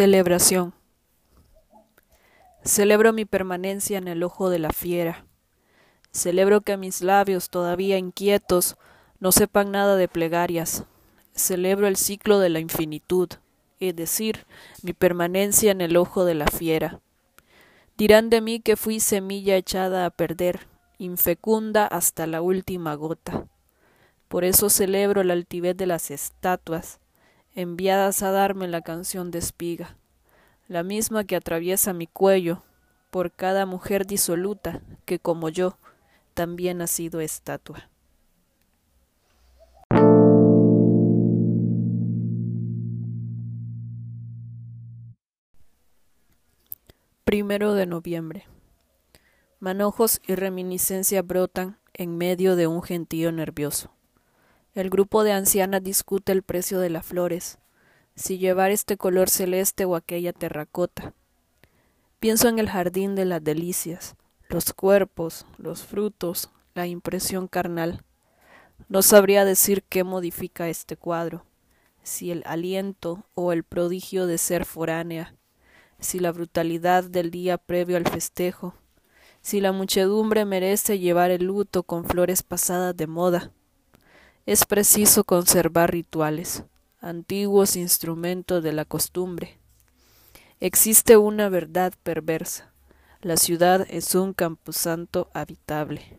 Celebración. Celebro mi permanencia en el ojo de la fiera. Celebro que mis labios, todavía inquietos, no sepan nada de plegarias. Celebro el ciclo de la infinitud, es decir, mi permanencia en el ojo de la fiera. Dirán de mí que fui semilla echada a perder, infecunda hasta la última gota. Por eso celebro la altivez de las estatuas, enviadas a darme la canción de espiga, la misma que atraviesa mi cuello por cada mujer disoluta que como yo también ha sido estatua. Primero de noviembre. Manojos y reminiscencia brotan en medio de un gentío nervioso. El grupo de ancianas discute el precio de las flores, si llevar este color celeste o aquella terracota. Pienso en el jardín de las delicias, los cuerpos, los frutos, la impresión carnal. No sabría decir qué modifica este cuadro, si el aliento o el prodigio de ser foránea, si la brutalidad del día previo al festejo, si la muchedumbre merece llevar el luto con flores pasadas de moda es preciso conservar rituales, antiguos instrumentos de la costumbre. Existe una verdad perversa. La ciudad es un camposanto habitable.